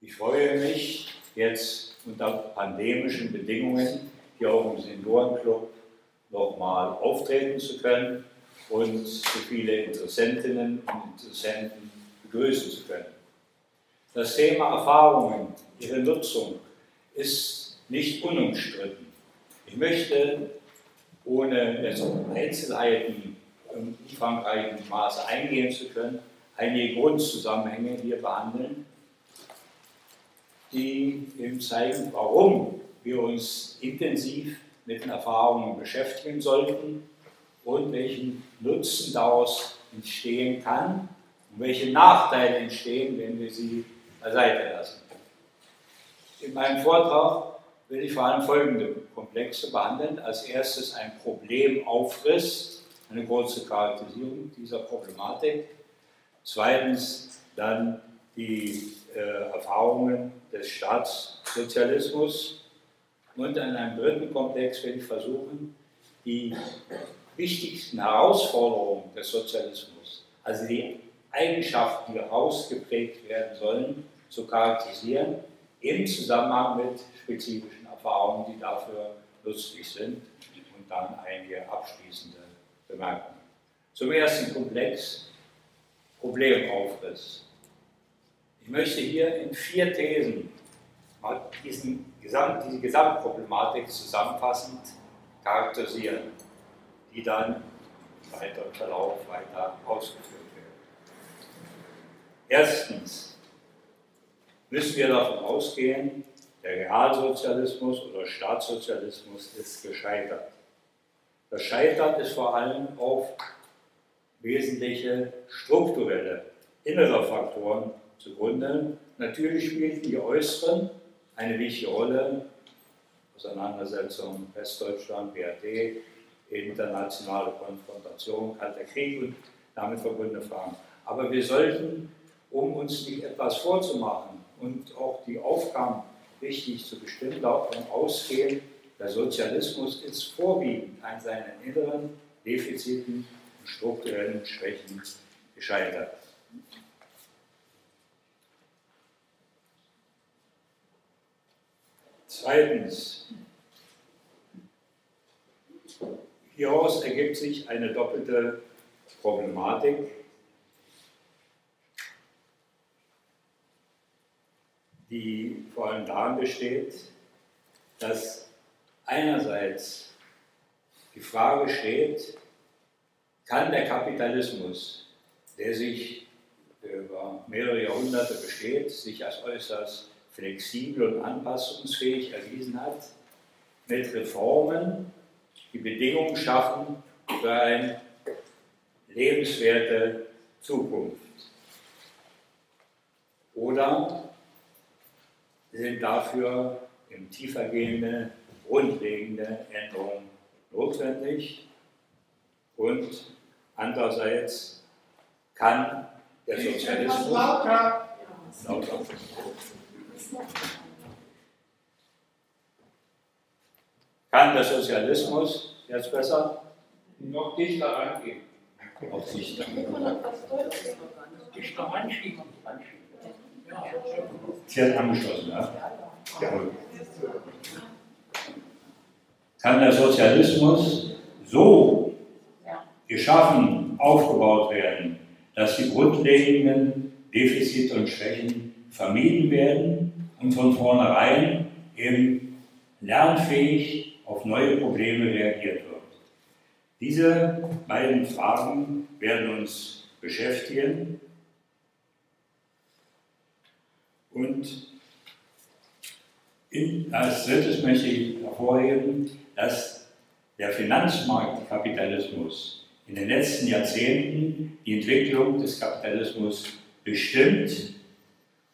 Ich freue mich jetzt unter pandemischen Bedingungen hier auch im Seniorenclub nochmal auftreten zu können und so viele Interessentinnen und Interessenten begrüßen zu können. Das Thema Erfahrungen, ihre Nutzung ist nicht unumstritten. Ich möchte, ohne jetzt auf Einzelheiten im umfangreichen Maße eingehen zu können, einige Grundzusammenhänge hier behandeln, die eben zeigen, warum wir uns intensiv mit den Erfahrungen beschäftigen sollten und welchen Nutzen daraus entstehen kann und welche Nachteile entstehen, wenn wir sie beiseite lassen. In meinem Vortrag will ich vor allem folgende Komplexe behandeln. Als erstes ein Problemaufriss, eine kurze Charakterisierung dieser Problematik. Zweitens dann die äh, Erfahrungen des Staatssozialismus. Und in einem dritten Komplex werde ich versuchen, die wichtigsten Herausforderungen des Sozialismus, also die Eigenschaften, die ausgeprägt werden sollen, zu charakterisieren, im Zusammenhang mit spezifischen Erfahrungen, die dafür nützlich sind, und dann einige abschließende Bemerkungen. Zum ersten Komplex, Problemaufriss. Ich möchte hier in vier Thesen diesen Gesamt, diese Gesamtproblematik zusammenfassend charakterisieren, die dann im weiteren Verlauf weiter ausgeführt werden. Erstens müssen wir davon ausgehen, der Realsozialismus oder Staatssozialismus ist gescheitert. Das Scheitern ist vor allem auf wesentliche strukturelle, innere Faktoren zugrunde. Natürlich spielten die äußeren eine wichtige Rolle. Auseinandersetzung Westdeutschland, BRD, internationale Konfrontation, Kalter Krieg und damit verbundene Fragen. Aber wir sollten, um uns nicht etwas vorzumachen und auch die Aufgaben richtig zu bestimmen, davon ausgehen, der Sozialismus ist vorwiegend an seinen inneren Defiziten und strukturellen Schwächen gescheitert. Zweitens, hieraus ergibt sich eine doppelte Problematik. die vor allem darin besteht, dass einerseits die Frage steht, kann der Kapitalismus, der sich über mehrere Jahrhunderte besteht, sich als äußerst flexibel und anpassungsfähig erwiesen hat, mit Reformen die Bedingungen schaffen für eine lebenswerte Zukunft. Oder sind dafür im tiefergehende, grundlegende Änderungen notwendig und andererseits kann der Sozialismus lauter. lauter. Kann der Sozialismus jetzt besser? Noch dichter rangehen. Noch dichter. Dichter anschieben. Sie hat angeschlossen, ja? Jawohl. Kann der Sozialismus so geschaffen, aufgebaut werden, dass die grundlegenden Defizite und Schwächen vermieden werden und von vornherein eben lernfähig auf neue Probleme reagiert wird. Diese beiden Fragen werden uns beschäftigen und als drittes möchte ich hervorheben, dass der Finanzmarktkapitalismus in den letzten Jahrzehnten die Entwicklung des Kapitalismus bestimmt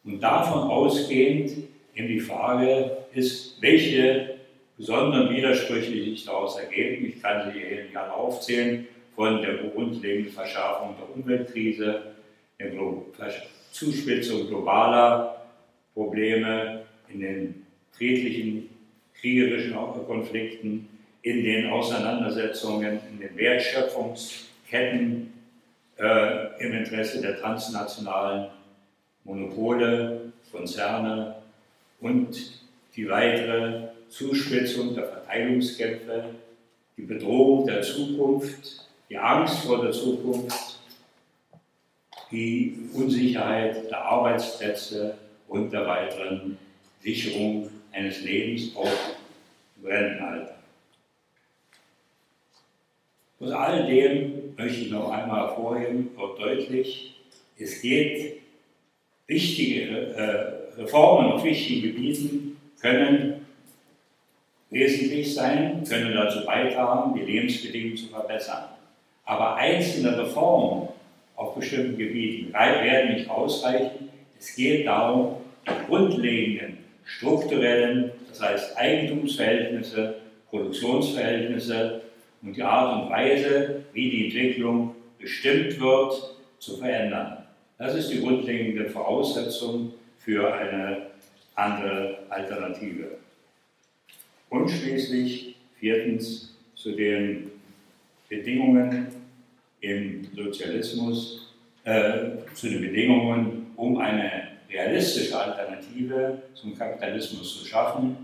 und davon ausgehend eben die Frage ist, welche besonderen Widersprüche sich daraus ergeben. Ich kann sie hier nicht alle aufzählen, von der grundlegenden Verschärfung der Umweltkrise, der Zuspitzung globaler Probleme in den friedlichen, kriegerischen Konflikten, in den Auseinandersetzungen, in den Wertschöpfungsketten äh, im Interesse der transnationalen Monopole Konzerne und die weitere Zuspitzung der Verteilungskämpfe, die Bedrohung der Zukunft, die Angst vor der Zukunft, die Unsicherheit der Arbeitsplätze und der weiteren Sicherung eines Lebens auch im Rentenalter. Aus all dem möchte ich noch einmal hervorheben, wird deutlich, es geht, wichtige äh, Reformen auf wichtigen Gebieten können wesentlich sein, können dazu beitragen, die Lebensbedingungen zu verbessern. Aber einzelne Reformen auf bestimmten Gebieten werden nicht ausreichen. Es geht darum, die grundlegenden strukturellen, das heißt Eigentumsverhältnisse, Produktionsverhältnisse und die Art und Weise, wie die Entwicklung bestimmt wird, zu verändern. Das ist die grundlegende Voraussetzung für eine andere Alternative. Und schließlich viertens zu den Bedingungen im Sozialismus, äh, zu den Bedingungen, um eine realistische Alternative zum Kapitalismus zu schaffen,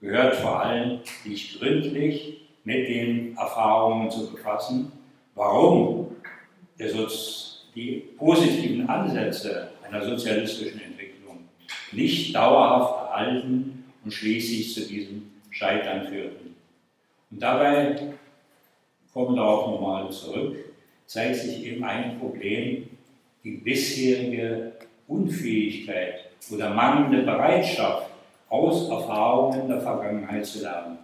gehört vor allem, sich gründlich mit den Erfahrungen zu befassen, warum die positiven Ansätze einer sozialistischen Entwicklung nicht dauerhaft erhalten und schließlich zu diesem Scheitern führten. Und dabei, kommen wir darauf nochmal zurück, zeigt sich eben ein Problem, die bisherige Unfähigkeit oder mangelnde Bereitschaft, aus Erfahrungen der Vergangenheit zu lernen.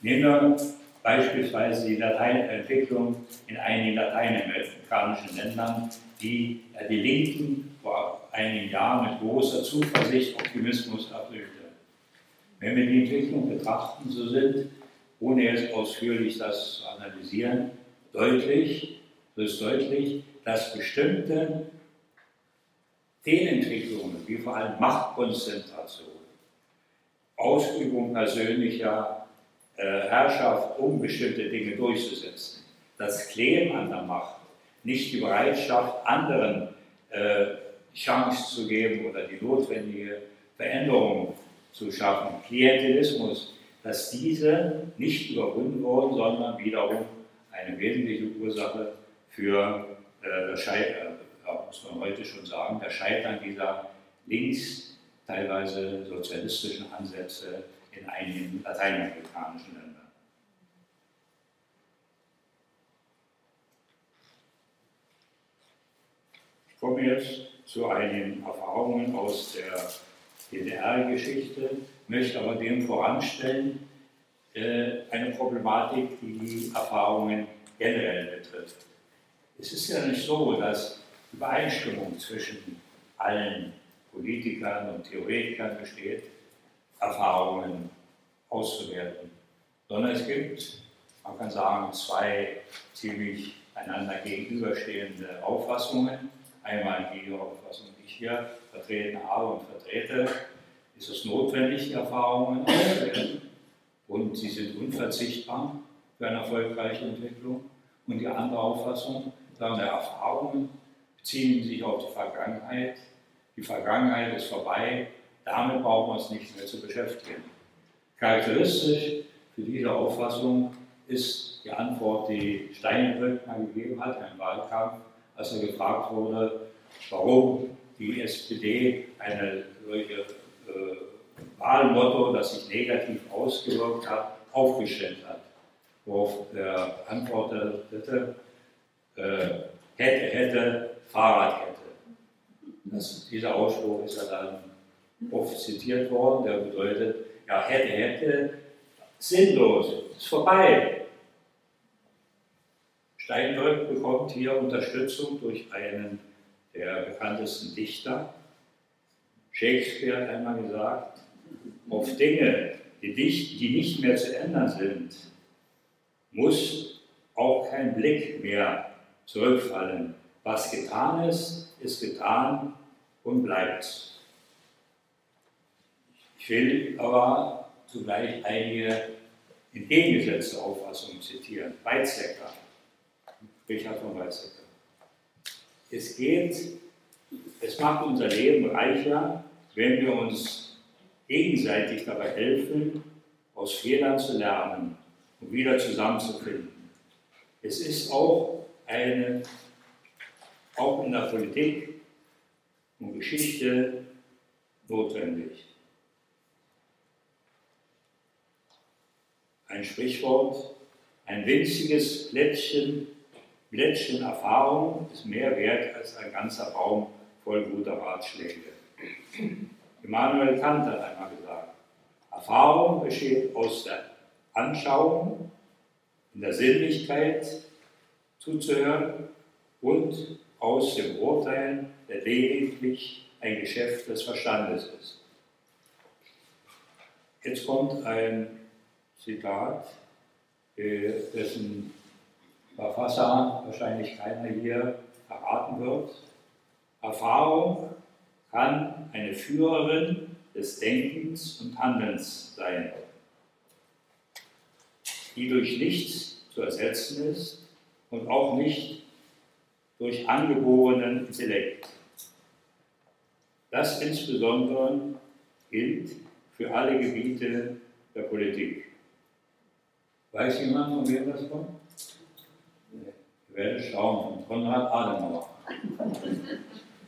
Nehmen wir beispielsweise die Entwicklung in einigen lateinamerikanischen Ländern, die die Linken vor einigen Jahren mit großer Zuversicht, Optimismus erfüllte. Wenn wir die Entwicklung betrachten, so sind, ohne jetzt ausführlich das zu analysieren, deutlich, so ist deutlich, dass bestimmte Fehlentwicklungen, wie vor allem Machtkonzentration, Ausübung persönlicher äh, Herrschaft, um bestimmte Dinge durchzusetzen, das Kleben an der Macht, nicht die Bereitschaft, anderen äh, Chance zu geben oder die notwendige Veränderung zu schaffen, Klientelismus, dass diese nicht überwunden wurden, sondern wiederum eine wesentliche Ursache für äh, das Scheitern muss man heute schon sagen, der Scheitern dieser links teilweise sozialistischen Ansätze in einigen lateinamerikanischen Ländern. Ich komme jetzt zu einigen Erfahrungen aus der DDR-Geschichte, möchte aber dem voranstellen, äh, eine Problematik, die die Erfahrungen generell betrifft. Es ist ja nicht so, dass Übereinstimmung zwischen allen Politikern und Theoretikern besteht, Erfahrungen auszuwerten, sondern es gibt, man kann sagen, zwei ziemlich einander gegenüberstehende Auffassungen. Einmal die Auffassung, die ich hier vertreten habe und vertrete, ist es notwendig, die Erfahrungen auszuwerten und sie sind unverzichtbar für eine erfolgreiche Entwicklung. Und die andere Auffassung, sagen Erfahrungen beziehen sich auf die Vergangenheit. Die Vergangenheit ist vorbei, damit brauchen wir uns nicht mehr zu beschäftigen. Charakteristisch für diese Auffassung ist die Antwort, die Steinbrück mal gegeben hat im Wahlkampf, als er gefragt wurde, warum die SPD eine solche äh, Wahlmotto, das sich negativ ausgewirkt hat, aufgestellt hat. Worauf er antwortete, äh, hätte, hätte, Fahrradkette. Das, dieser Ausspruch ist ja dann oft zitiert worden, der bedeutet, ja, hätte, hätte, sinnlos, ist vorbei. Steinbrück bekommt hier Unterstützung durch einen der bekanntesten Dichter. Shakespeare hat einmal gesagt, auf Dinge, die, nicht, die nicht mehr zu ändern sind, muss auch kein Blick mehr zurückfallen. Was getan ist, ist getan und bleibt. Ich will aber zugleich einige entgegengesetzte Auffassungen zitieren. Weizsäcker, Richard von Weizsäcker. Es geht, es macht unser Leben reicher, wenn wir uns gegenseitig dabei helfen, aus Fehlern zu lernen und wieder zusammenzufinden. Es ist auch eine, auch in der Politik und Geschichte notwendig. Ein Sprichwort, ein winziges Blättchen, Blättchen Erfahrung ist mehr wert als ein ganzer Baum voll guter Ratschläge. Immanuel Kant hat einmal gesagt, Erfahrung besteht aus der Anschauung, in der Sinnlichkeit zuzuhören und aus dem Urteilen, der lediglich ein Geschäft des Verstandes ist. Jetzt kommt ein Zitat, äh, dessen Verfasser wahrscheinlich keiner hier verraten wird. Erfahrung kann eine Führerin des Denkens und Handelns sein, die durch nichts zu ersetzen ist und auch nicht durch angeborenen Intellekt. Das insbesondere gilt für alle Gebiete der Politik. Weiß jemand, von wem das kommt? Wir werden schauen, von Konrad Adenauer.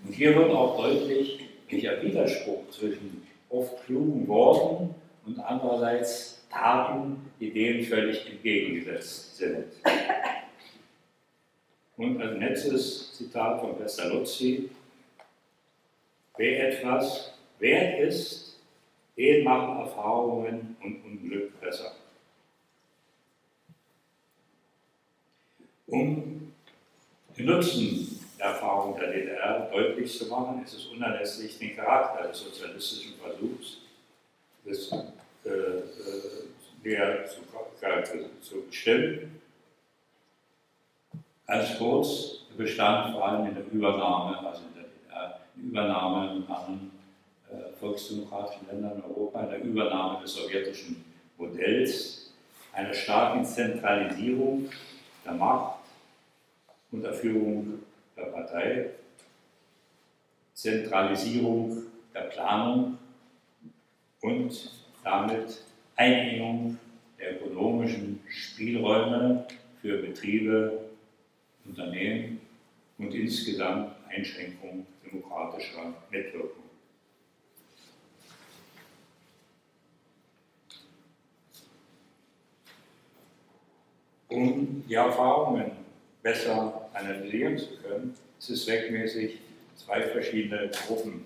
Und hier wird auch deutlich, welcher Widerspruch zwischen oft klugen Worten und andererseits Taten, die dem völlig entgegengesetzt sind. Und ein letztes Zitat von Pestalozzi. Wer etwas wert ist, den machen Erfahrungen und Unglück besser. Um den Nutzen der Erfahrung der DDR deutlich zu machen, ist es unerlässlich, den Charakter des sozialistischen Versuchs des, äh, äh, der zu, zu bestimmen. Ganz kurz, bestand vor allem in der Übernahme, also in der DDR, Übernahme in anderen äh, volksdemokratischen Ländern in Europa, in der Übernahme des sowjetischen Modells, einer starken Zentralisierung der Macht unter Führung der Partei, Zentralisierung der Planung und damit Einengung der ökonomischen Spielräume für Betriebe, Unternehmen und insgesamt Einschränkung demokratischer Mitwirkung. Um die Erfahrungen besser analysieren zu können, ist es zweckmäßig, zwei verschiedene Gruppen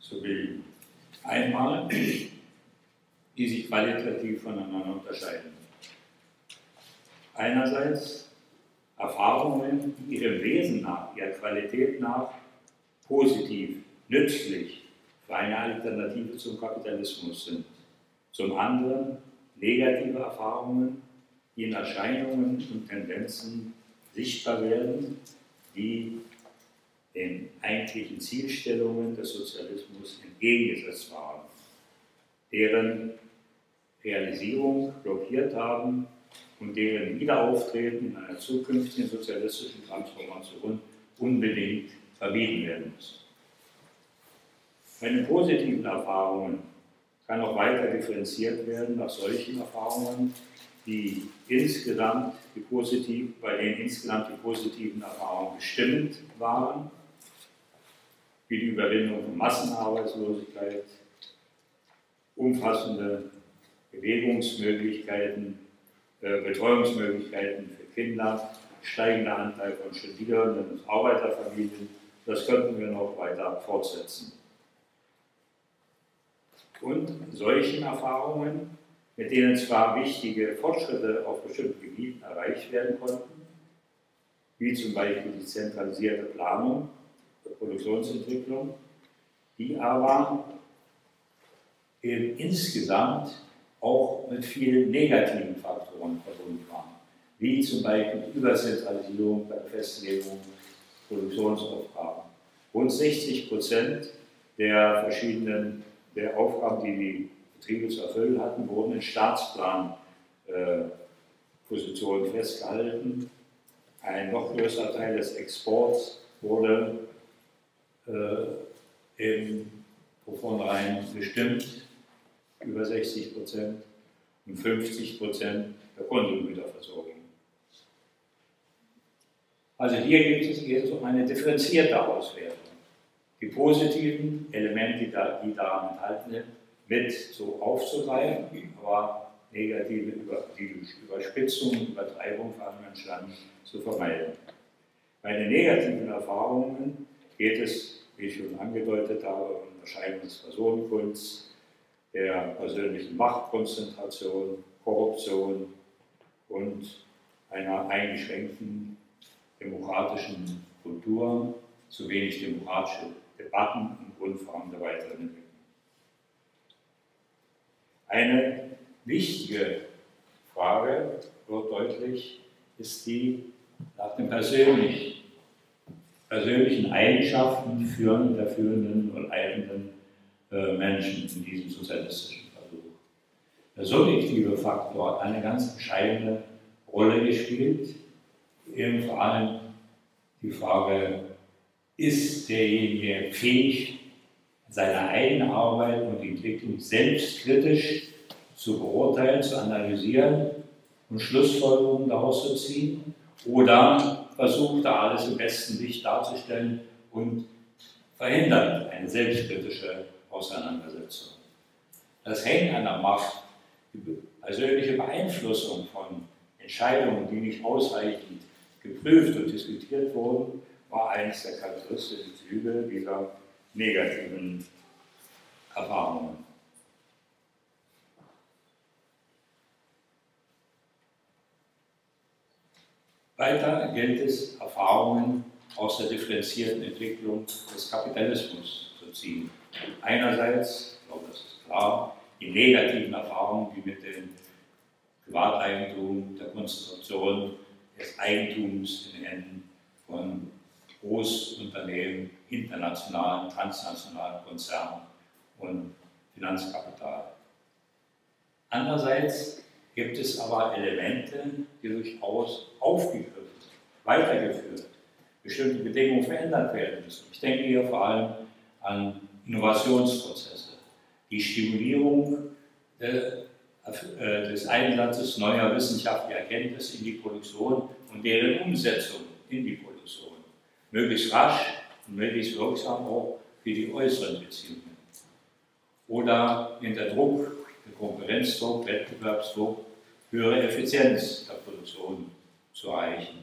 zu bilden. Einmal, die sich qualitativ voneinander unterscheiden. Einerseits Erfahrungen, die ihrem Wesen nach, ihrer Qualität nach positiv, nützlich für eine Alternative zum Kapitalismus sind. Zum anderen negative Erfahrungen, die in Erscheinungen und Tendenzen sichtbar werden, die den eigentlichen Zielstellungen des Sozialismus entgegengesetzt waren, deren Realisierung blockiert haben und deren Wiederauftreten in einer zukünftigen sozialistischen Transformation unbedingt vermieden werden muss. Bei den positiven Erfahrungen kann auch weiter differenziert werden nach solchen Erfahrungen, die insgesamt die positiv, bei denen insgesamt die positiven Erfahrungen bestimmt waren, wie die Überwindung von Massenarbeitslosigkeit, umfassende Bewegungsmöglichkeiten, äh, Betreuungsmöglichkeiten für Kinder, steigender Anteil von Studierenden und Arbeiterfamilien. Das könnten wir noch weiter fortsetzen. Und solchen Erfahrungen mit denen zwar wichtige Fortschritte auf bestimmten Gebieten erreicht werden konnten, wie zum Beispiel die zentralisierte Planung der Produktionsentwicklung, die aber insgesamt auch mit vielen negativen Faktoren verbunden waren, wie zum Beispiel die Überzentralisierung bei der Festlegung Produktionsaufgaben. Rund 60 Prozent der verschiedenen der Aufgaben, die die Betriebe zu erfüllen hatten, wurden in Staatsplanpositionen festgehalten. Ein noch größerer Teil des Exports wurde äh, im von bestimmt, über 60 Prozent und 50 Prozent der Konsumgüterversorgung. Also hier geht es jetzt um eine differenzierte Auswertung. Die positiven Elemente, die, da, die daran enthalten sind, mit so aufzugreifen, aber negative Über die Überspitzung, Übertreibung von anderen Stand zu vermeiden. Bei den negativen Erfahrungen geht es, wie ich schon angedeutet habe, um Erscheinung des Personenkults, der persönlichen Machtkonzentration, Korruption und einer eingeschränkten demokratischen Kultur, zu wenig demokratische Debatten und Grundfragen der weiteren Entwicklung. Eine wichtige Frage wird deutlich, ist die nach den persönlichen, persönlichen Eigenschaften führenden, der führenden und leitenden äh, Menschen in diesem sozialistischen Versuch. Der subjektive Faktor hat eine ganz entscheidende Rolle gespielt, eben vor allem die Frage, ist derjenige fähig, seine eigene Arbeit und Entwicklung selbstkritisch zu beurteilen, zu analysieren und Schlussfolgerungen daraus zu ziehen? Oder versucht er alles im besten Licht darzustellen und verhindert eine selbstkritische Auseinandersetzung? Das Hängen an der Macht, die persönliche Beeinflussung von Entscheidungen, die nicht ausreichend geprüft und diskutiert wurden, war eines der charakteristischen Züge dieser negativen Erfahrungen. Weiter gilt es, Erfahrungen aus der differenzierten Entwicklung des Kapitalismus zu ziehen. Einerseits, ich glaube, das ist klar, die negativen Erfahrungen, die mit dem Privateigentum, der Konzentration des Eigentums in den Händen von Großunternehmen, internationalen, transnationalen Konzernen und Finanzkapital. Andererseits gibt es aber Elemente, die durchaus aufgegriffen, weitergeführt, bestimmte Bedingungen verändert werden müssen. Ich denke hier vor allem an Innovationsprozesse, die Stimulierung äh, des Einsatzes neuer wissenschaftlicher Erkenntnisse in die Produktion und deren Umsetzung in die Produktion möglichst rasch und möglichst wirksam auch für die äußeren Beziehungen. Oder in der Druck, der Konkurrenzdruck, Wettbewerbsdruck, höhere Effizienz der Produktion zu erreichen.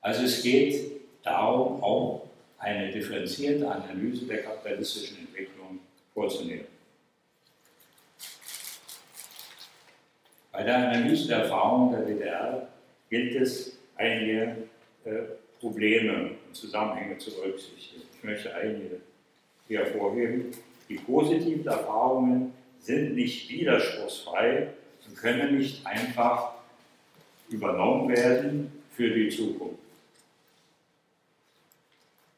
Also es geht darum, auch eine differenzierte Analyse der kapitalistischen Entwicklung vorzunehmen. Bei der Analyse der Erfahrungen der DDR gilt es, einige äh, Probleme Zusammenhänge zu berücksichtigen. Ich möchte einige hervorheben. Die positiven Erfahrungen sind nicht widerspruchsfrei und können nicht einfach übernommen werden für die Zukunft.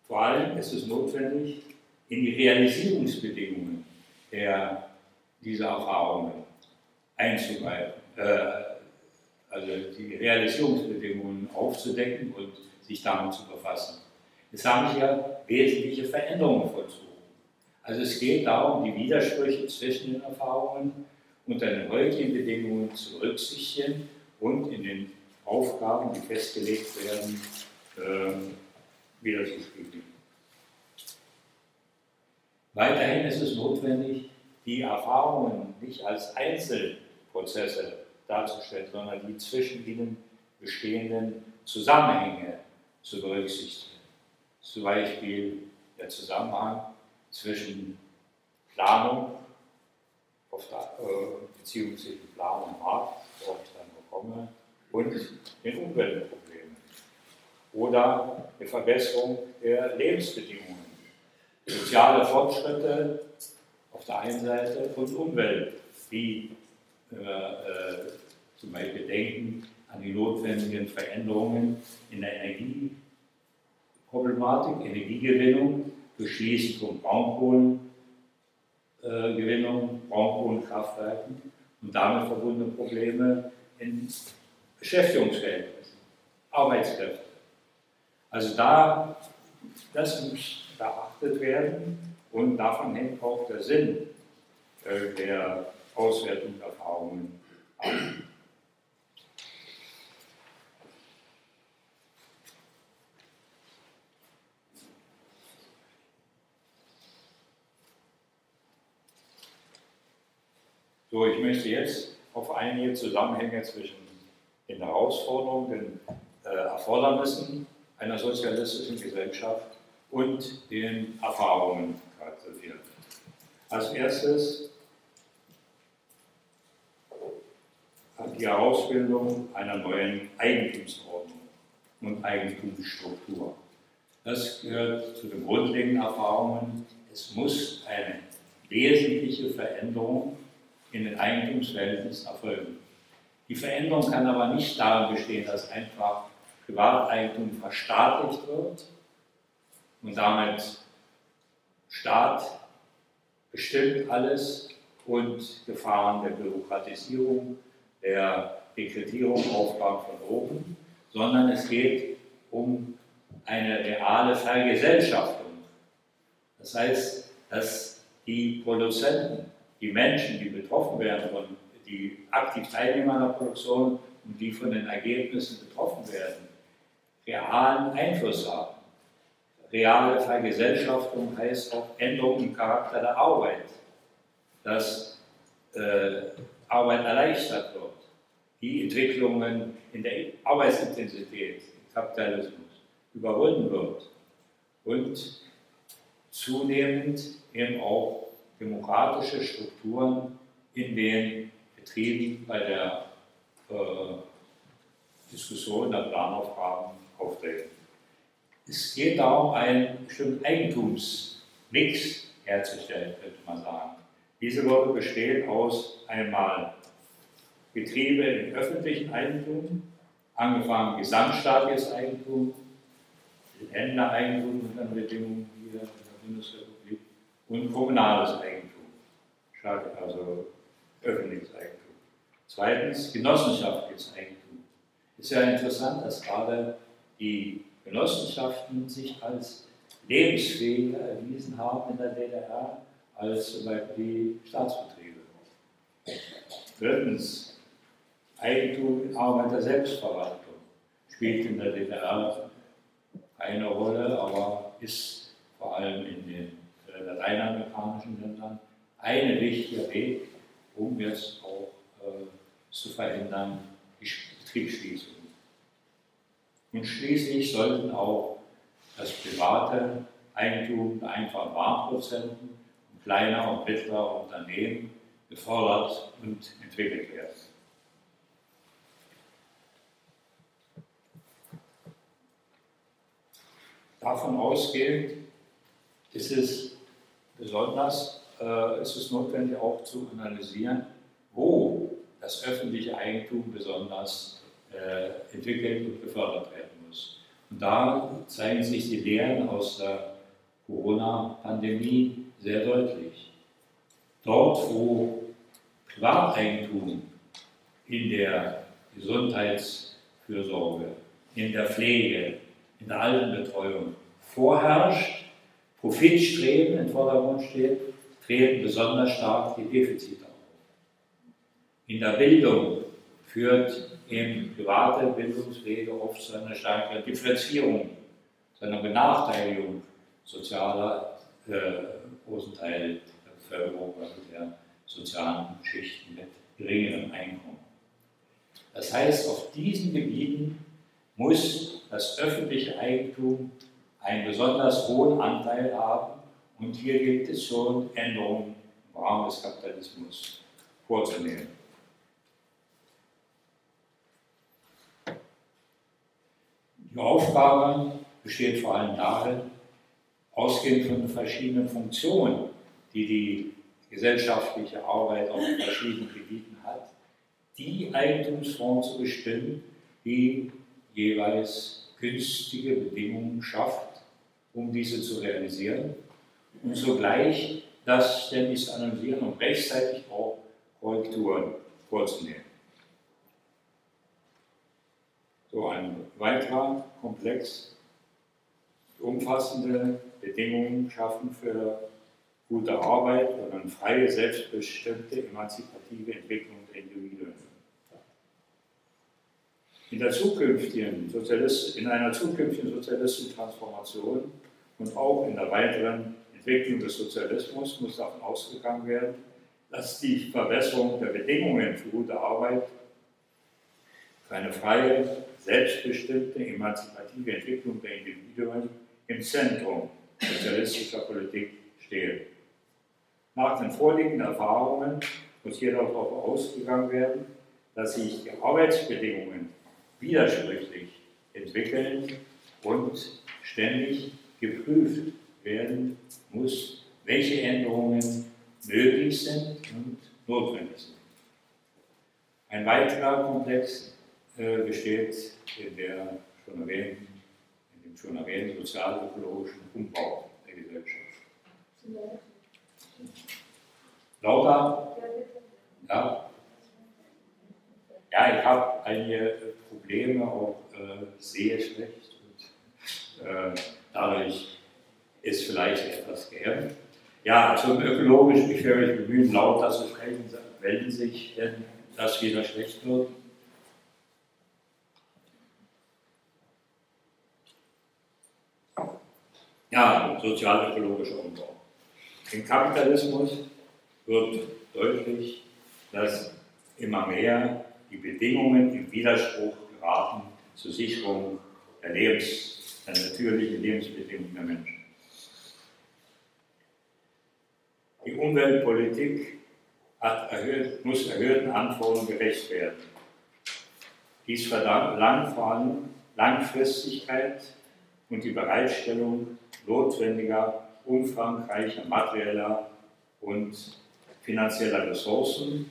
Vor allem ist es notwendig, in die Realisierungsbedingungen der, dieser Erfahrungen einzugreifen, äh, also die Realisierungsbedingungen aufzudecken und sich damit zu befassen. Jetzt haben ja wesentliche Veränderungen vollzogen. Also es geht darum, die Widersprüche zwischen den Erfahrungen unter den heutigen Bedingungen zu berücksichtigen und in den Aufgaben, die festgelegt werden, äh, wiederzuspiegeln. Weiterhin ist es notwendig, die Erfahrungen nicht als Einzelprozesse darzustellen, sondern die zwischen ihnen bestehenden Zusammenhänge zu berücksichtigen. Zum Beispiel der Zusammenhang zwischen Planung auf der äh, Beziehung zwischen Planung und Markt, worauf ich dann noch komme, und den Umweltproblemen. Oder die Verbesserung der Lebensbedingungen. Soziale Fortschritte auf der einen Seite und Umwelt, wie äh, äh, zum Beispiel denken an die notwendigen Veränderungen in der Energieproblematik, Energiegewinnung, durch Schließen von Braunkohlengewinnung, äh, Braunkohlenkraftwerken und damit verbundene Probleme in Beschäftigungsverhältnissen, Arbeitskräfte. Also da, das muss beachtet werden Und davon hängt auch der Sinn äh, der Auswertung der Erfahrungen ab. So, ich möchte jetzt auf einige Zusammenhänge zwischen den Herausforderungen, den äh, Erfordernissen einer sozialistischen Gesellschaft und den Erfahrungen charakterisieren. Als erstes die Herausbildung einer neuen Eigentumsordnung und Eigentumsstruktur. Das gehört zu den grundlegenden Erfahrungen. Es muss eine wesentliche Veränderung in den Eigentumsverhältnissen erfolgen. Die Veränderung kann aber nicht darin bestehen, dass einfach Privateigentum verstaatlicht wird und damit Staat bestimmt alles und Gefahren der Bürokratisierung, der Dekretierung, Aufgaben von oben, sondern es geht um eine reale Vergesellschaftung. Das heißt, dass die Produzenten die Menschen, die betroffen werden von, die aktiv teilnehmen an der Produktion und die von den Ergebnissen betroffen werden, realen Einfluss haben. Reale Vergesellschaftung heißt auch Änderung im Charakter der Arbeit, dass äh, Arbeit erleichtert wird, die Entwicklungen in der Arbeitsintensität im Kapitalismus überwunden wird und zunehmend eben auch demokratische Strukturen in den Betrieben bei der äh, Diskussion der Planaufgaben auftreten. Es geht darum, einen bestimmten Eigentumsmix herzustellen, könnte man sagen. Diese würde bestehen aus einmal Betriebe im öffentlichen Eigentum, angefangen gesamtstaatliches Eigentum, Ländereigentum unter Bedingungen hier in der Bundesrepublik und kommunales Eigentum, also öffentliches Eigentum. Zweitens genossenschaftliches Eigentum. Ist ja interessant, dass gerade die Genossenschaften sich als lebensfähiger erwiesen haben in der DDR als zum Beispiel die Staatsbetriebe. Drittens, Eigentum in Arbeiter Selbstverwaltung spielt in der DDR keine Rolle, aber ist vor allem in den lateinamerikanischen Ländern ein wichtiger Weg, um jetzt auch äh, zu verhindern, die Betriebsschließung. Und schließlich sollten auch das private Eigentum der einfachen Warenproduzenten und kleiner und mittlerer Unternehmen gefördert und entwickelt werden. Davon ausgehend ist es besonders äh, ist es notwendig auch zu analysieren, wo das öffentliche Eigentum besonders äh, entwickelt und gefördert werden muss. Und da zeigen sich die Lehren aus der Corona-Pandemie sehr deutlich. Dort, wo Privateigentum in der Gesundheitsfürsorge, in der Pflege, in der Altenbetreuung vorherrscht, Profitstreben im Vordergrund steht, treten besonders stark die Defizite auf. In der Bildung führt eben private Bildungswege oft zu einer stärkeren Differenzierung, zu einer Benachteiligung sozialer äh, großen Teil der Bevölkerung, also der sozialen Schichten mit geringerem Einkommen. Das heißt, auf diesen Gebieten muss das öffentliche Eigentum einen besonders hohen Anteil haben und hier gilt es schon, Änderungen im Rahmen des Kapitalismus vorzunehmen. Die Aufgabe besteht vor allem darin, ausgehend von den verschiedenen Funktionen, die die gesellschaftliche Arbeit auf den verschiedenen Gebieten hat, die Eigentumsform zu bestimmen, die jeweils günstige Bedingungen schafft, um diese zu realisieren und sogleich das ständig zu analysieren und rechtzeitig auch Korrekturen vorzunehmen. So ein weiterer Komplex, umfassende Bedingungen schaffen für gute Arbeit und eine freie, selbstbestimmte, emanzipative Entwicklung der Individuen. In, der zukünftigen in einer zukünftigen sozialistischen Transformation und auch in der weiteren Entwicklung des Sozialismus muss davon ausgegangen werden, dass die Verbesserung der Bedingungen für gute Arbeit, für eine freie, selbstbestimmte, emanzipative Entwicklung der Individuen im Zentrum sozialistischer Politik steht. Nach den vorliegenden Erfahrungen muss hier darauf ausgegangen werden, dass sich die Arbeitsbedingungen widersprüchlich entwickeln und ständig geprüft werden muss, welche Änderungen möglich sind und notwendig sind. Ein weiterer Komplex äh, besteht in, der schon erwähnten, in dem schon erwähnten sozial-ökologischen Umbau der Gesellschaft. Lauter? Ja. Ja, ich habe einige Probleme, auch äh, sehe schlecht und äh, dadurch ist vielleicht etwas gehemmt. Ja, zum ökologischen, ich werde mich bemühen, lauter zu sprechen, wenn sich denn das wieder schlecht wird. Ja, sozial-ökologischer Umbau. Im Kapitalismus wird deutlich, dass immer mehr die Bedingungen im Widerspruch geraten zur Sicherung der, Lebens-, der natürlichen Lebensbedingungen der Menschen. Die Umweltpolitik erhöht, muss erhöhten Anforderungen gerecht werden. Dies vor allem Langfristigkeit und die Bereitstellung notwendiger, umfangreicher materieller und finanzieller Ressourcen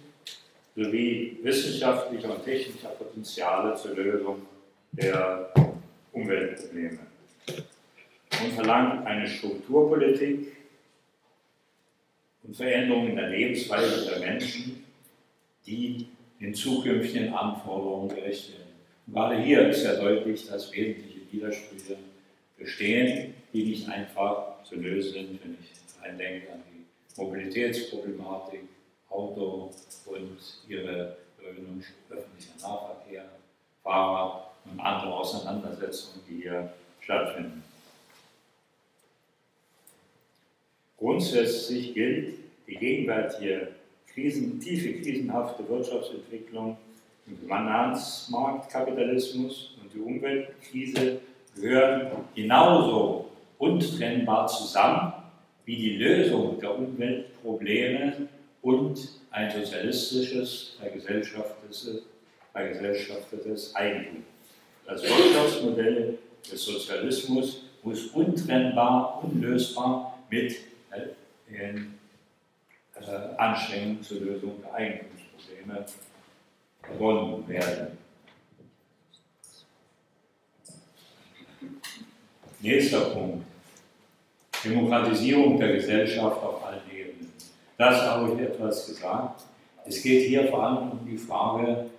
sowie wissenschaftlicher und technischer Potenziale zur Lösung der Umweltprobleme und verlangt eine Strukturpolitik und Veränderungen in der Lebensweise der Menschen, die den zukünftigen Anforderungen gerecht werden. Und gerade hier ist ja deutlich, dass wesentliche Widersprüche bestehen, die nicht einfach zu lösen sind, wenn ich rein denke an die Mobilitätsproblematik, Auto und ihre Lösung öffentlicher Nahverkehr, Fahrrad und andere Auseinandersetzungen, die hier stattfinden. Grundsätzlich gilt, die gegenwärtige Krisen, tiefe krisenhafte Wirtschaftsentwicklung im Finanzmarktkapitalismus und die Umweltkrise gehören genauso untrennbar zusammen wie die Lösung der Umweltprobleme und ein sozialistisches, vergesellschaftetes, Eigentum. Das Wirtschaftsmodell des Sozialismus muss untrennbar, unlösbar mit in äh, Anstrengungen zur Lösung der Eigentumsprobleme verbunden werden. Nächster Punkt. Demokratisierung der Gesellschaft auf allen Ebenen. Das habe ich etwas gesagt. Es geht hier vor allem um die Frage,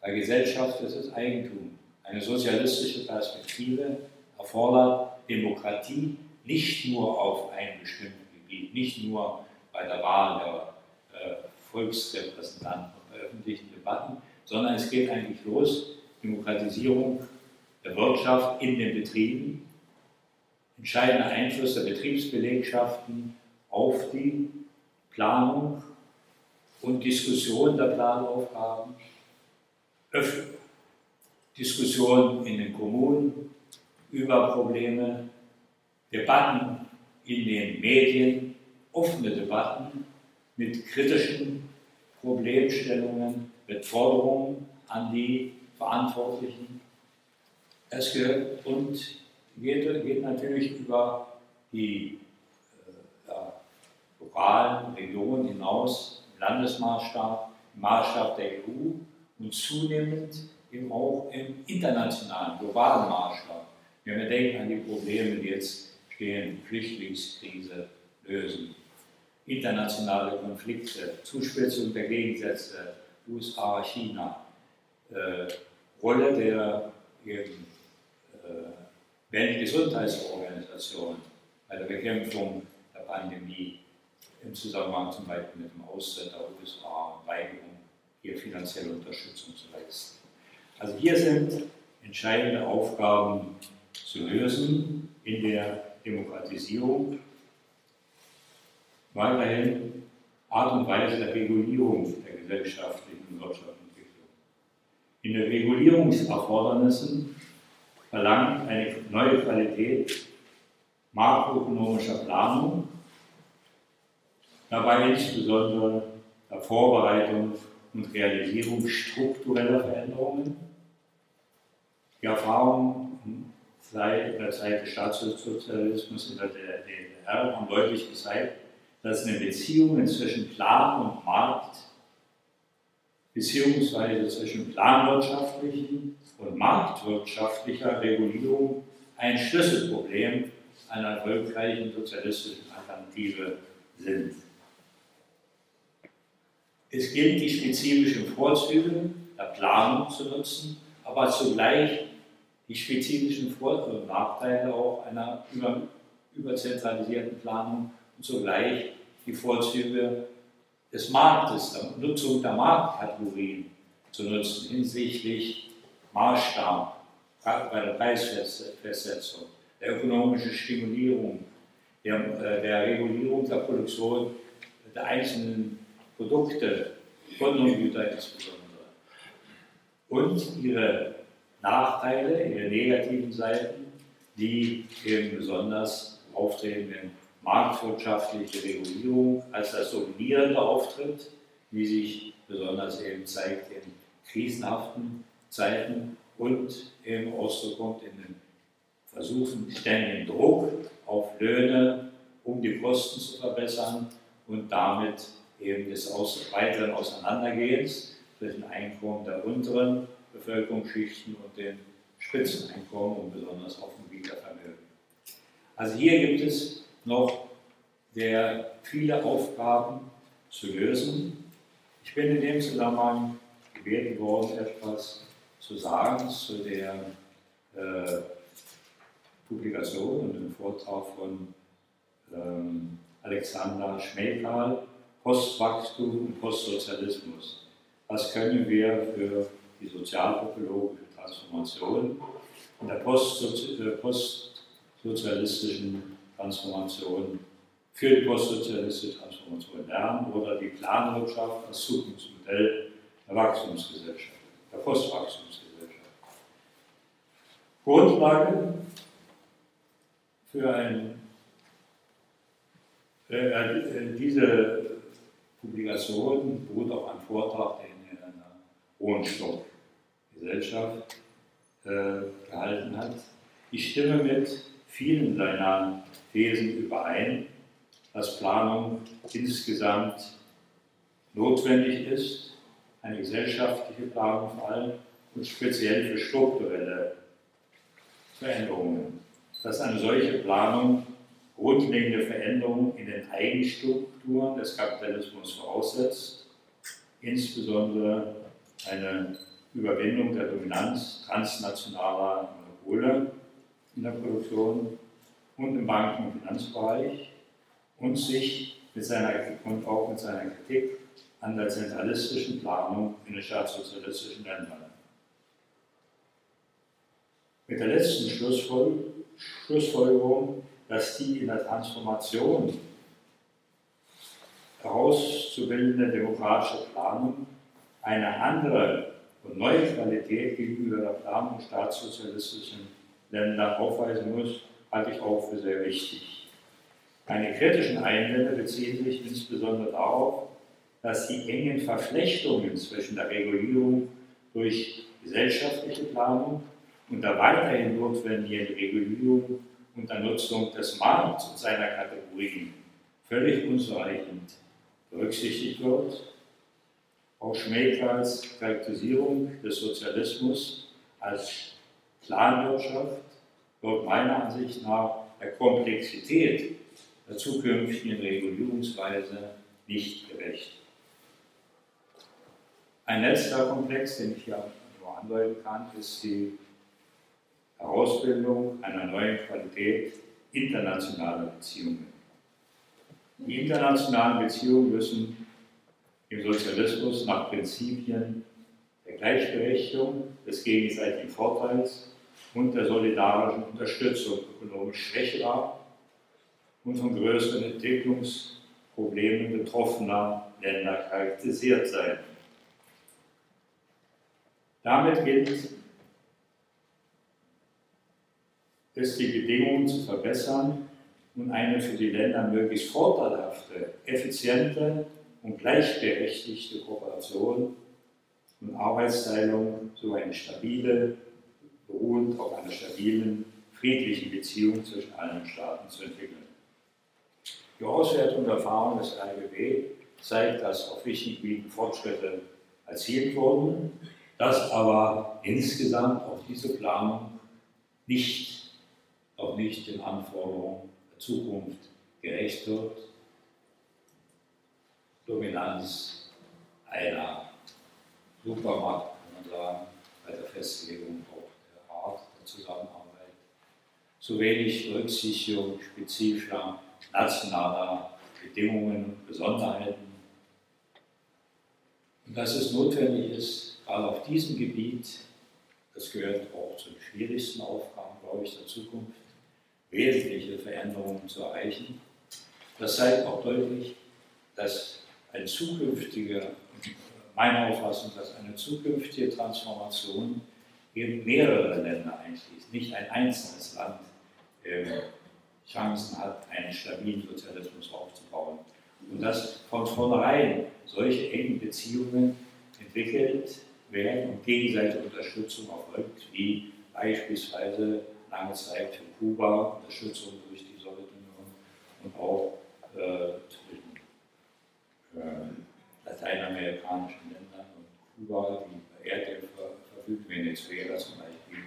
bei Gesellschaft ist es Eigentum. Eine sozialistische Perspektive erfordert Demokratie nicht nur auf einem bestimmten Gebiet, nicht nur bei der Wahl der äh, Volksrepräsentanten und öffentlichen Debatten, sondern es geht eigentlich los, Demokratisierung der Wirtschaft in den Betrieben, entscheidender Einfluss der Betriebsbelegschaften auf die Planung und Diskussion der Planaufgaben, Diskussion in den Kommunen über Probleme, Debatten in den Medien, offene Debatten mit kritischen Problemstellungen, mit Forderungen an die Verantwortlichen. Es gehört und geht, geht natürlich über die lokalen Regionen hinaus, im Landesmaßstab, im Maßstab der EU und zunehmend eben auch im internationalen, globalen Maßstab. Wenn wir denken an die Probleme, die jetzt stehen, Flüchtlingskrise lösen, internationale Konflikte, Zuspitzung der Gegensätze, USA, China, äh, Rolle der eben, äh, Weltgesundheitsorganisation bei der Bekämpfung der Pandemie, im Zusammenhang zum Beispiel mit dem Austritt der USA Weigerung, hier finanzielle Unterstützung zu leisten. Also hier sind entscheidende Aufgaben zu lösen in der Demokratisierung. Weiterhin Art und Weise der Regulierung der gesellschaftlichen und Wirtschaftsentwicklung. In den Regulierungserfordernissen verlangt eine neue Qualität makroökonomischer Planung, dabei insbesondere der Vorbereitung und Realisierung struktureller Veränderungen. Die Erfahrungen seit der Zeit des Staatssozialismus in der DDR haben deutlich gezeigt, dass eine Beziehung zwischen Plan und Markt beziehungsweise zwischen planwirtschaftlichen und marktwirtschaftlicher Regulierung ein Schlüsselproblem einer erfolgreichen sozialistischen Alternative sind. Es gilt, die spezifischen Vorzüge der Planung zu nutzen, aber zugleich die spezifischen Vor- und Nachteile auch einer über, überzentralisierten Planung und zugleich die Vorzüge des Marktes, der Nutzung der Marktkategorien zu nutzen hinsichtlich Maßstab bei der Preisfestsetzung, der ökonomischen Stimulierung, der, äh, der Regulierung der Produktion der einzelnen Produkte, Konsumgüter insbesondere. Und ihre Nachteile, ihre negativen Seiten, die eben besonders auftreten, wenn marktwirtschaftliche Regulierung als das dominierende auftritt, wie sich besonders eben zeigt in krisenhaften Zeiten und eben Ausdruck kommt in den Versuchen, ständigen Druck auf Löhne, um die Kosten zu verbessern und damit eben des aus weiteren Auseinandergehens zwischen Einkommen der unteren Bevölkerungsschichten und den Spitzeneinkommen und besonders auf dem Gütervermögen. Also hier gibt es noch sehr viele Aufgaben zu lösen. Ich bin in dem Zusammenhang gebeten worden, etwas zu sagen zu der äh, Publikation und dem Vortrag von ähm, Alexander Schmelkal, Postwachstum und Postsozialismus. Was können wir für die sozialökologische Transformation in der äh, postsozialistischen Transformation für die postsozialistische Transformation lernen oder die Planwirtschaft als Zukunftsmodell der Wachstumsgesellschaft, der Postwachstumsgesellschaft. Grundlage für ein, äh, äh, diese Publikation beruht auf einem Vortrag, den er in einer Hohenstock-Gesellschaft äh, gehalten hat. Ich stimme mit vielen seiner Thesen überein, dass Planung insgesamt notwendig ist, eine gesellschaftliche Planung vor allem und speziell für strukturelle Veränderungen. Dass eine solche Planung grundlegende Veränderungen in den Eigenstrukturen des Kapitalismus voraussetzt, insbesondere eine Überwindung der Dominanz transnationaler Monopole in der Produktion und im Banken- und Finanzbereich und sich mit seiner, und auch mit seiner Kritik an der zentralistischen Planung in den staatssozialistischen Ländern. Mit der letzten Schlussfolgerung, dass die in der Transformation herauszubildende demokratische Planung eine andere und neue Qualität gegenüber der Planung staatssozialistischen Länder aufweisen muss, halte ich auch für sehr wichtig. Meine kritischen Einwände beziehen sich insbesondere darauf, dass die engen Verflechtungen zwischen der Regulierung durch gesellschaftliche Planung und der weiterhin notwendigen Regulierung und der Nutzung des Markts und seiner Kategorien völlig unzureichend berücksichtigt wird. Auch Schmelkals Charakterisierung des Sozialismus als Planwirtschaft wird meiner Ansicht nach der Komplexität der zukünftigen Regulierungsweise nicht gerecht. Ein letzter Komplex, den ich hier nur andeuten kann, ist die Herausbildung einer neuen Qualität internationaler Beziehungen. Die internationalen Beziehungen müssen im Sozialismus nach Prinzipien der Gleichberechtigung, des gegenseitigen Vorteils und der solidarischen Unterstützung ökonomisch schwächerer und von größeren Entwicklungsproblemen betroffener Länder charakterisiert sein. Damit gilt es, die Bedingungen zu verbessern und eine für die Länder möglichst vorteilhafte, effiziente und gleichberechtigte Kooperation und Arbeitsteilung sowie eine stabile, beruhend auf einer stabilen, friedlichen Beziehung zwischen allen Staaten zu entwickeln. Die Auswertung der Erfahrungen des RGB zeigt, dass auf wichtigen Gebieten Fortschritte erzielt wurden, dass aber insgesamt auch diese Planung nicht, auch nicht den Anforderungen der Zukunft gerecht wird. Dominanz einer Supermacht, kann man sagen, bei der Festlegung auch der Art der Zusammenarbeit. Zu wenig Berücksichtigung spezifischer nationaler Bedingungen und Besonderheiten. Und dass es notwendig ist, gerade auf diesem Gebiet, das gehört auch zu den schwierigsten Aufgaben, glaube ich, der Zukunft, wesentliche Veränderungen zu erreichen. Das zeigt auch deutlich, dass eine zukünftige, meine Auffassung, dass eine zukünftige Transformation eben mehrere Länder einschließt, nicht ein einzelnes Land ähm, Chancen hat, einen stabilen Sozialismus aufzubauen. Und dass von vornherein solche engen Beziehungen entwickelt werden und gegenseitige Unterstützung erfolgt, wie beispielsweise lange Zeit für Kuba, Unterstützung durch die Sowjetunion und auch äh, zwischen äh, lateinamerikanischen Ländern und Kuba, die über Erdöl verfügt, Venezuela zum Beispiel,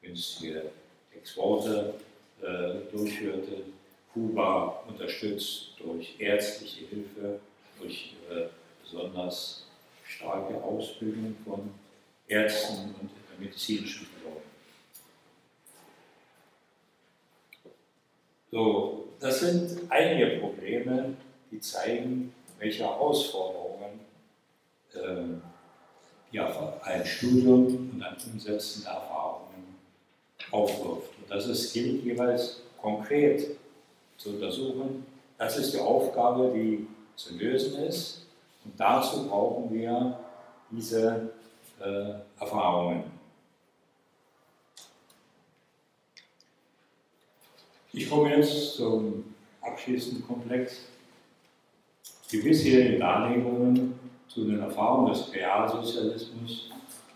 günstige Exporte äh, durchführte. Kuba unterstützt durch ärztliche Hilfe, durch äh, besonders starke Ausbildung von Ärzten und medizinischen Versorgung. So, das sind einige Probleme, die zeigen, welche Herausforderungen äh, ja, ein Studium und ein Umsetzen der Erfahrungen aufwirft. Und das ist, gilt jeweils konkret zu untersuchen. Das ist die Aufgabe, die zu lösen ist. Und dazu brauchen wir diese äh, Erfahrungen. Ich komme jetzt zum abschließenden Komplex. Bisherigen Darlegungen zu den Erfahrungen des Realsozialismus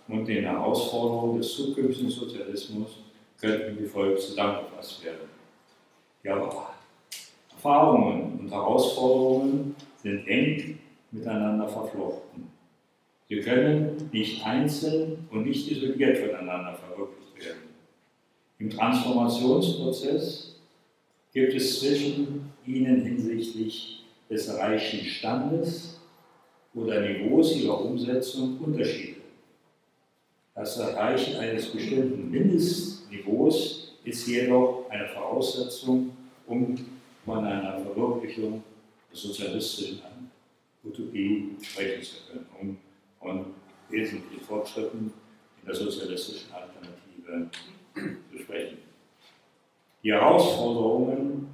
und den Herausforderungen des zukünftigen Sozialismus könnten wie folgt zusammengefasst werden. Die Erfahrungen und Herausforderungen sind eng miteinander verflochten. Sie können nicht einzeln und nicht isoliert voneinander verwirklicht werden. Im Transformationsprozess gibt es zwischen ihnen hinsichtlich des erreichten Standes oder Niveaus ihrer Umsetzung Unterschiede. Das Erreichen eines bestimmten Mindestniveaus ist jedoch eine Voraussetzung, um von einer Verwirklichung der sozialistischen Utopie sprechen zu können, um von wesentlichen Fortschritten in der sozialistischen Alternative zu sprechen. Die Herausforderungen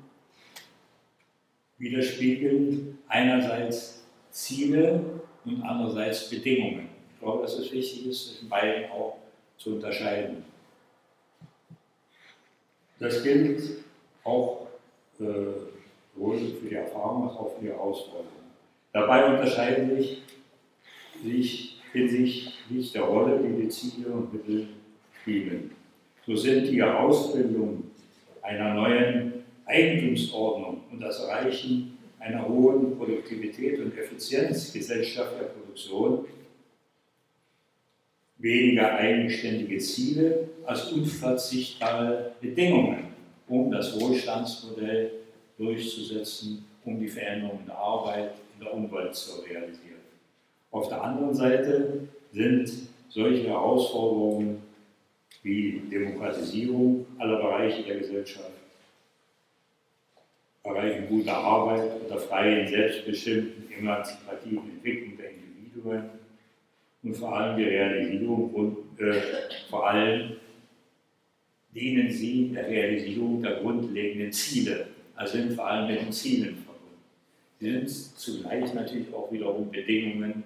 widerspiegeln einerseits Ziele und andererseits Bedingungen glaube, dass es wichtig ist, zwischen beiden auch zu unterscheiden. Das gilt auch äh, sowohl für die Erfahrung als auch für die Herausforderungen. Dabei unterscheiden sich, sich hinsichtlich der Rolle, die die Ziele und Mittel spielen. So sind die Ausbildung einer neuen Eigentumsordnung und das Erreichen einer hohen Produktivität und Effizienz gesellschaftlicher Produktion weniger eigenständige Ziele als unverzichtbare Bedingungen, um das Wohlstandsmodell durchzusetzen, um die Veränderungen der Arbeit in der Umwelt zu realisieren. Auf der anderen Seite sind solche Herausforderungen wie Demokratisierung aller Bereiche der Gesellschaft, erreichen gute Arbeit oder freien, selbstbestimmten, emanzipativen Entwicklung der Individuen und vor allem die Realisierung und äh, vor allem dienen sie der Realisierung der grundlegenden Ziele, also sind vor allem mit den Zielen verbunden. Sie sind zugleich natürlich auch wiederum Bedingungen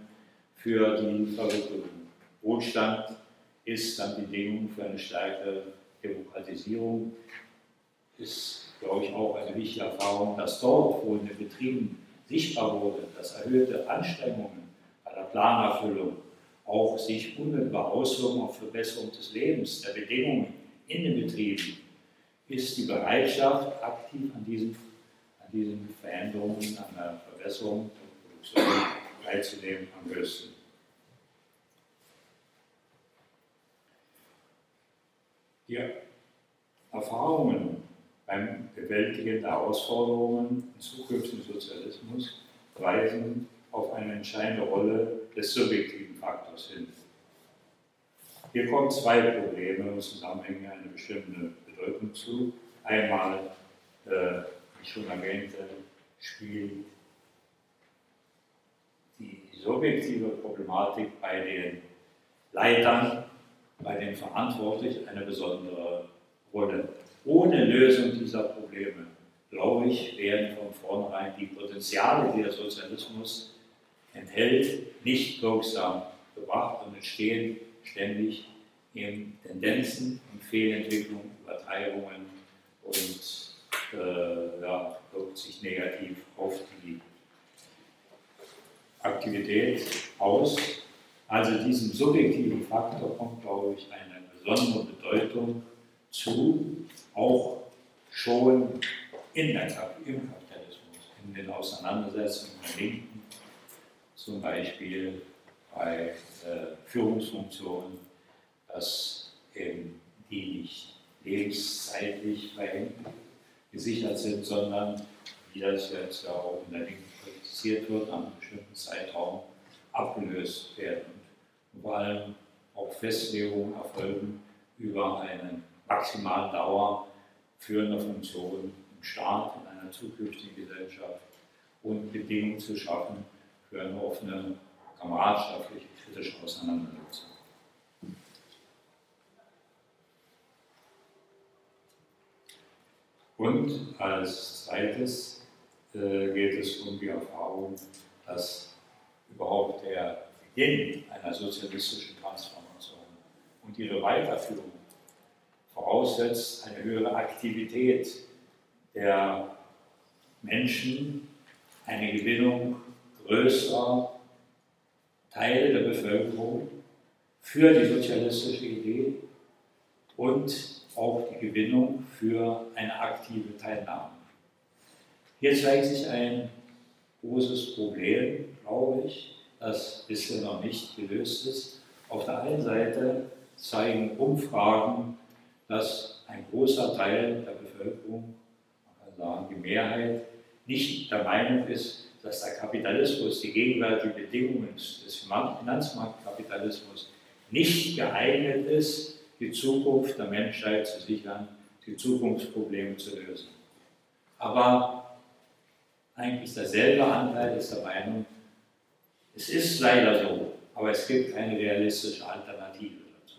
für die Verwirklichung. Wohlstand ist dann Bedingung für eine stärkere Demokratisierung, ist, glaube ich, auch eine wichtige Erfahrung, dass dort, wo in den Betrieben sichtbar wurde, dass erhöhte Anstrengungen bei der Planerfüllung auch sich unmittelbar auswirken auf Verbesserung des Lebens, der Bedingungen in den Betrieben, ist die Bereitschaft, aktiv an diesen, an diesen Veränderungen, an der Verbesserung der Produktion teilzunehmen, am höchsten. Die Erfahrungen beim Bewältigen der Herausforderungen im zukünftigen Sozialismus weisen auf eine entscheidende Rolle des subjektiven Faktors hin. Hier kommen zwei Probleme und Zusammenhänge eine bestimmte Bedeutung zu. Einmal, äh, schon erwähnte, spielt die subjektive Problematik bei den Leitern, bei den Verantwortlichen eine besondere Rolle. Ohne Lösung dieser Probleme, glaube ich, werden von vornherein die Potenziale, die der Sozialismus enthält, nicht wirksam gebracht und entstehen ständig in Tendenzen und Fehlentwicklungen, Übertreibungen und äh, ja, wirkt sich negativ auf die Aktivität aus. Also diesem subjektiven Faktor kommt, glaube ich, eine besondere Bedeutung zu, auch schon in der, im Kapitalismus, in den Auseinandersetzungen der Linken, zum Beispiel bei äh, Führungsfunktionen, dass eben die nicht lebenszeitlich gesichert sind, sondern wie das jetzt ja auch in der Linken kritisiert wird, nach einem bestimmten Zeitraum abgelöst werden. Und vor allem auch Festlegungen erfolgen über eine maximale Dauer führender Funktionen im Staat, in einer zukünftigen Gesellschaft und Bedingungen zu schaffen für eine offene kameradschaftliche, kritische Auseinandersetzung. Und als zweites äh, geht es um die Erfahrung, dass überhaupt der Beginn einer sozialistischen Transformation und ihre Weiterführung voraussetzt eine höhere Aktivität der Menschen, eine Gewinnung größerer Teile der Bevölkerung für die sozialistische Idee und auch die Gewinnung für eine aktive Teilnahme. Hier zeigt sich ein großes Problem, glaube ich, das bisher noch nicht gelöst ist. Auf der einen Seite zeigen Umfragen, dass ein großer Teil der Bevölkerung, man kann sagen die Mehrheit, nicht der Meinung ist, dass der Kapitalismus, die gegenwärtigen Bedingungen des Finanzmarktkapitalismus nicht geeignet ist, die Zukunft der Menschheit zu sichern, die Zukunftsprobleme zu lösen. Aber eigentlich derselbe Anteil ist der Meinung, es ist leider so, aber es gibt keine realistische Alternative dazu.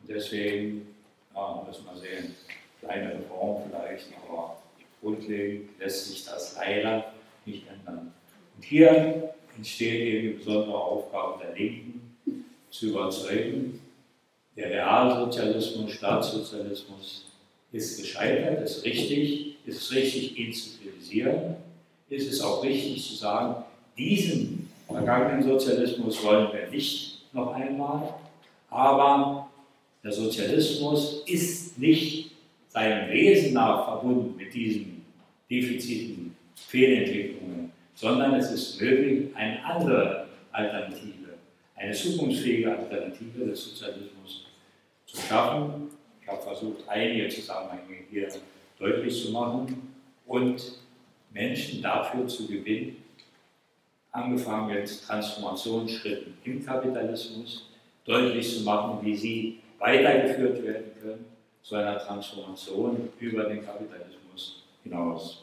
Und deswegen, ja, müssen wir sehen, kleine Reform vielleicht, aber grundlegend lässt sich das leider nicht ändern. Und hier entsteht eben die besondere Aufgabe der Linken, zu überzeugen, der Realsozialismus, Staatssozialismus ist gescheitert, ist richtig, ist richtig, ihn zu kritisieren. Ist es auch richtig zu sagen, diesen vergangenen Sozialismus wollen wir nicht noch einmal, aber der Sozialismus ist nicht seinem Wesen nach verbunden mit diesen Defiziten Fehlentwicklungen, sondern es ist möglich, eine andere Alternative, eine zukunftsfähige Alternative des Sozialismus zu schaffen. Ich habe versucht, einige Zusammenhänge hier deutlich zu machen und Menschen dafür zu gewinnen, angefangen mit Transformationsschritten im Kapitalismus, deutlich zu machen, wie sie weitergeführt werden können zu einer Transformation über den Kapitalismus hinaus.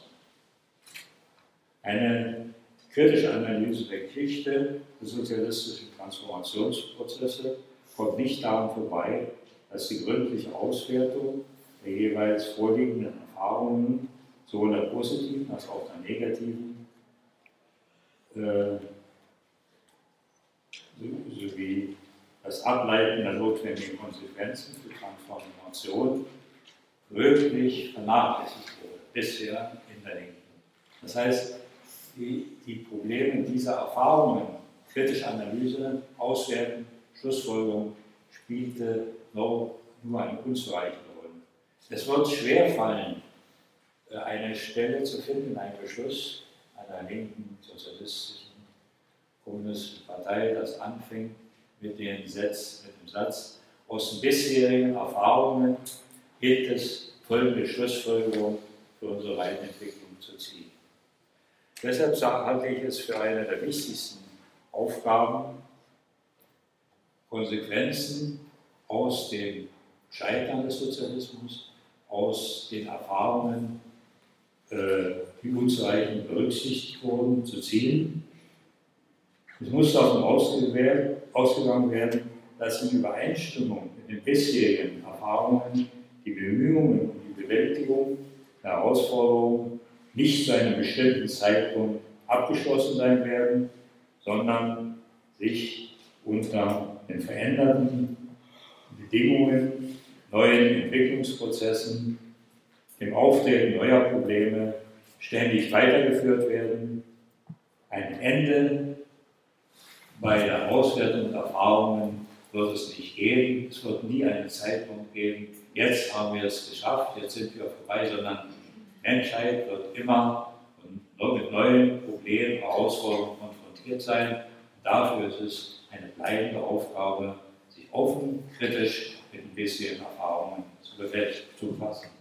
Eine kritische Analyse der Geschichte der sozialistischen Transformationsprozesse kommt nicht daran vorbei, dass die gründliche Auswertung der jeweils vorliegenden Erfahrungen sowohl der positiven als auch der negativen äh, sowie das Ableiten der notwendigen Konsequenzen für Transformation wirklich vernachlässigt wurde, bisher in der Linken. Das heißt, die, die Probleme dieser Erfahrungen, kritische Analyse, Auswerten, Schlussfolgerung, spielte nur eine unzureichende Rolle. Es wird schwerfallen, äh, eine Stelle zu finden, einen Beschluss einer linken sozialistischen kommunistischen Partei, das anfängt mit, den Satz, mit dem Satz, aus den bisherigen Erfahrungen gilt es, folgende Schlussfolgerung für unsere Weiterentwicklung zu ziehen. Deshalb halte ich es für eine der wichtigsten Aufgaben, Konsequenzen aus dem Scheitern des Sozialismus, aus den Erfahrungen, äh, die unzureichend berücksichtigt wurden, zu ziehen. Es muss davon ausgegangen werden, dass in Übereinstimmung mit den bisherigen Erfahrungen die Bemühungen um die Bewältigung der Herausforderungen nicht zu einem bestimmten Zeitpunkt abgeschlossen sein werden, sondern sich unter den veränderten Bedingungen, neuen Entwicklungsprozessen, dem Auftreten neuer Probleme ständig weitergeführt werden. Ein Ende bei der Auswertung Erfahrungen wird es nicht geben. Es wird nie einen Zeitpunkt geben, jetzt haben wir es geschafft, jetzt sind wir vorbei, sondern die Menschheit wird immer mit neuen Problemen, Herausforderungen konfrontiert sein. Und dafür ist es eine bleibende Aufgabe, sich offen, kritisch mit ein bisschen Erfahrungen zu befassen.